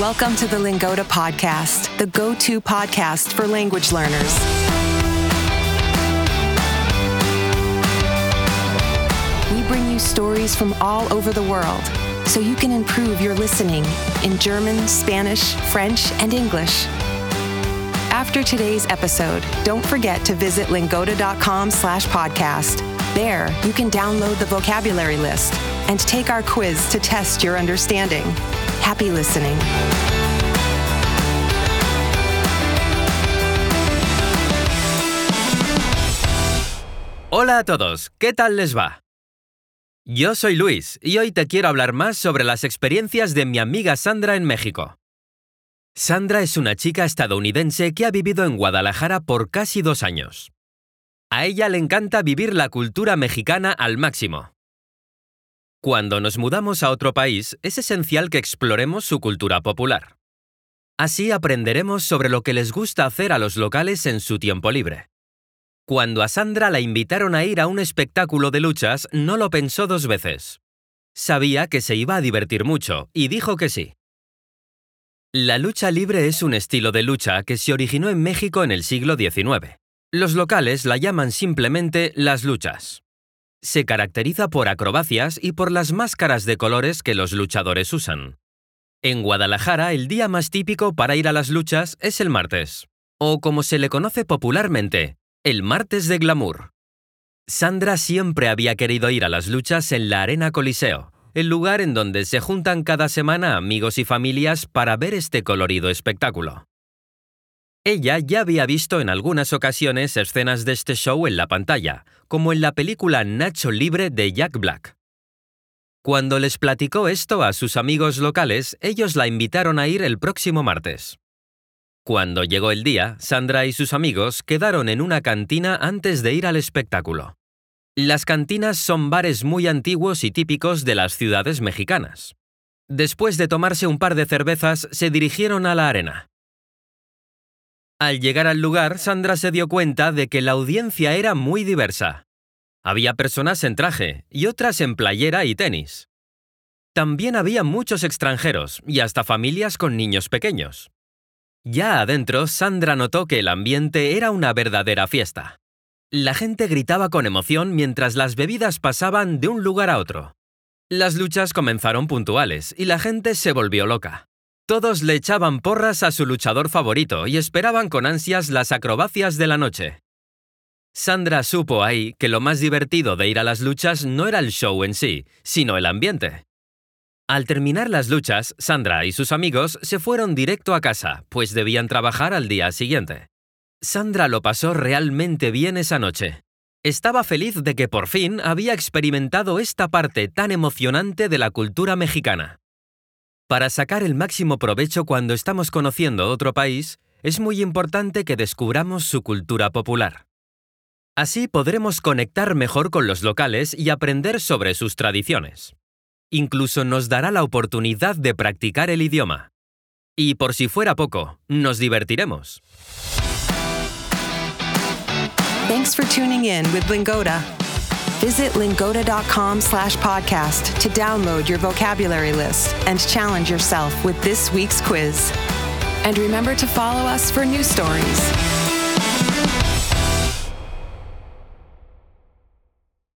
Welcome to the Lingoda Podcast, the go to podcast for language learners. We bring you stories from all over the world so you can improve your listening in German, Spanish, French, and English. After today's episode, don't forget to visit lingoda.com slash podcast. There, you can download the vocabulary list and take our quiz to test your understanding. Happy listening. Hola a todos, ¿qué tal les va? Yo soy Luis y hoy te quiero hablar más sobre las experiencias de mi amiga Sandra en México. Sandra es una chica estadounidense que ha vivido en Guadalajara por casi dos años. A ella le encanta vivir la cultura mexicana al máximo. Cuando nos mudamos a otro país, es esencial que exploremos su cultura popular. Así aprenderemos sobre lo que les gusta hacer a los locales en su tiempo libre. Cuando a Sandra la invitaron a ir a un espectáculo de luchas, no lo pensó dos veces. Sabía que se iba a divertir mucho, y dijo que sí. La lucha libre es un estilo de lucha que se originó en México en el siglo XIX. Los locales la llaman simplemente las luchas. Se caracteriza por acrobacias y por las máscaras de colores que los luchadores usan. En Guadalajara, el día más típico para ir a las luchas es el martes, o como se le conoce popularmente, el martes de glamour. Sandra siempre había querido ir a las luchas en la Arena Coliseo, el lugar en donde se juntan cada semana amigos y familias para ver este colorido espectáculo. Ella ya había visto en algunas ocasiones escenas de este show en la pantalla, como en la película Nacho Libre de Jack Black. Cuando les platicó esto a sus amigos locales, ellos la invitaron a ir el próximo martes. Cuando llegó el día, Sandra y sus amigos quedaron en una cantina antes de ir al espectáculo. Las cantinas son bares muy antiguos y típicos de las ciudades mexicanas. Después de tomarse un par de cervezas, se dirigieron a la arena. Al llegar al lugar, Sandra se dio cuenta de que la audiencia era muy diversa. Había personas en traje y otras en playera y tenis. También había muchos extranjeros y hasta familias con niños pequeños. Ya adentro, Sandra notó que el ambiente era una verdadera fiesta. La gente gritaba con emoción mientras las bebidas pasaban de un lugar a otro. Las luchas comenzaron puntuales y la gente se volvió loca. Todos le echaban porras a su luchador favorito y esperaban con ansias las acrobacias de la noche. Sandra supo ahí que lo más divertido de ir a las luchas no era el show en sí, sino el ambiente. Al terminar las luchas, Sandra y sus amigos se fueron directo a casa, pues debían trabajar al día siguiente. Sandra lo pasó realmente bien esa noche. Estaba feliz de que por fin había experimentado esta parte tan emocionante de la cultura mexicana. Para sacar el máximo provecho cuando estamos conociendo otro país, es muy importante que descubramos su cultura popular. Así podremos conectar mejor con los locales y aprender sobre sus tradiciones. Incluso nos dará la oportunidad de practicar el idioma. Y por si fuera poco, nos divertiremos. Thanks for tuning in with Lingoda. Visit lingoda.com slash podcast to download your vocabulary list and challenge yourself with this week's quiz. And remember to follow us for new stories.